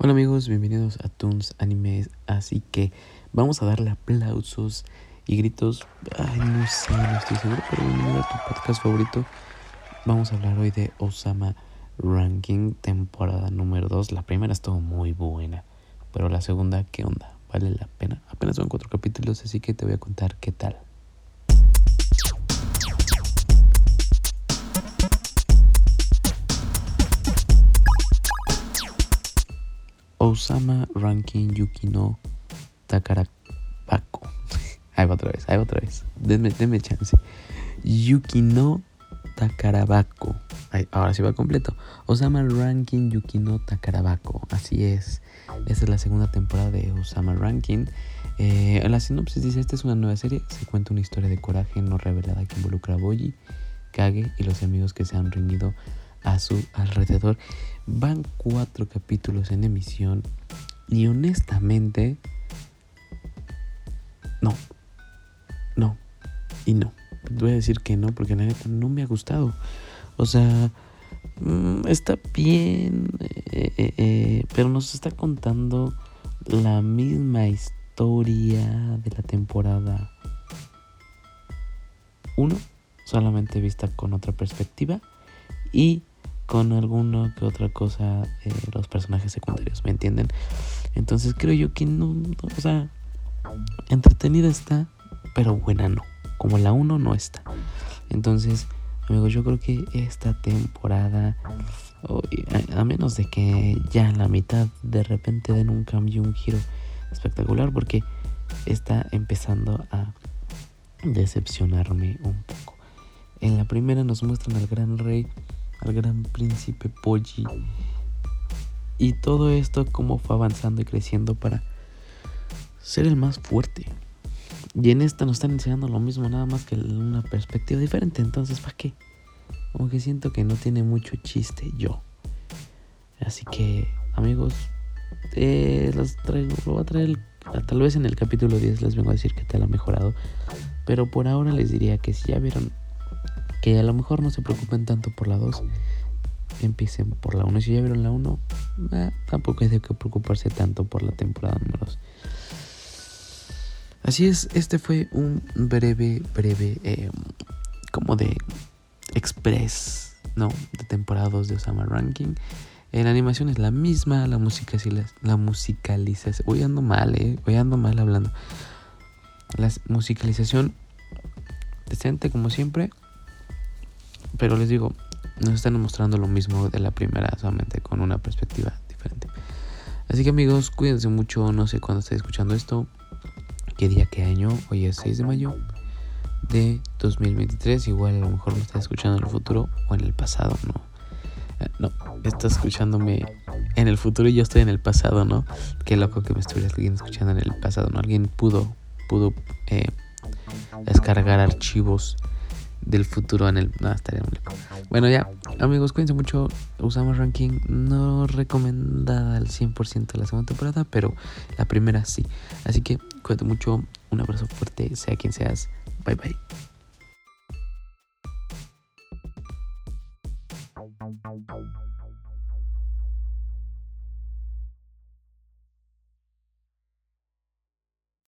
Hola amigos, bienvenidos a Toons Animes. Así que vamos a darle aplausos y gritos. Ay, no sé, no estoy seguro, pero bienvenido a tu podcast favorito. Vamos a hablar hoy de Osama Ranking, temporada número 2. La primera estuvo muy buena, pero la segunda, ¿qué onda? ¿Vale la pena? Apenas son cuatro capítulos, así que te voy a contar qué tal. Osama Ranking Yukino Takarabako. Ahí va otra vez, ahí va otra vez. Denme, denme chance. Yukino Takarabako. ahora sí va completo. Osama Ranking Yukino Takarabako. Así es. Esta es la segunda temporada de Osama Ranking. Eh, la sinopsis dice: Esta es una nueva serie. Se cuenta una historia de coraje no revelada que involucra a Boyi, Kage y los amigos que se han reunido a su alrededor. Van cuatro capítulos en emisión y honestamente, no, no y no. Voy a decir que no porque la neta no me ha gustado. O sea, mm, está bien, eh, eh, eh, pero nos está contando la misma historia de la temporada 1, solamente vista con otra perspectiva y con alguna que otra cosa eh, los personajes secundarios, ¿me entienden? Entonces creo yo que no, o sea, entretenida está, pero buena no, como la 1 no está. Entonces, amigos, yo creo que esta temporada, a, menos de que ya en la mitad de repente den un cambio, un giro espectacular, porque está empezando a decepcionarme un poco. En la primera nos muestran al gran rey gran príncipe Poggi. Y todo esto como fue avanzando y creciendo para ser el más fuerte. Y en esta nos están enseñando lo mismo, nada más que una perspectiva diferente. Entonces, ¿para qué? Como que siento que no tiene mucho chiste yo. Así que, amigos, eh, los traigo, lo voy a traer tal vez en el capítulo 10 les vengo a decir que tal ha mejorado. Pero por ahora les diría que si ya vieron a lo mejor no se preocupen tanto por la 2, empiecen por la 1. Si ya vieron la 1, eh, tampoco hay de que preocuparse tanto por la temporada número 2. Así es, este fue un breve, breve, em, como de express, ¿no? De temporada 2 de Osama Ranking. En animación es la misma, la música sí, la, la musicalización. Voy ando mal, eh. Voy ando mal hablando. La musicalización decente como siempre. Pero les digo, nos están mostrando lo mismo de la primera, solamente con una perspectiva diferente. Así que amigos, cuídense mucho, no sé cuándo esté escuchando esto, qué día, qué año, hoy es 6 de mayo de 2023, igual a lo mejor lo estás escuchando en el futuro o en el pasado, ¿no? Eh, no, estás escuchándome en el futuro y yo estoy en el pasado, ¿no? Qué loco que me estuvieras escuchando en el pasado, ¿no? Alguien pudo, pudo eh, descargar archivos del futuro en el. No, estaría. Bueno, ya, amigos, cuídense mucho. Usamos ranking. No recomendada al 100% la segunda temporada, pero la primera sí. Así que cuídate mucho. Un abrazo fuerte, sea quien seas. Bye bye.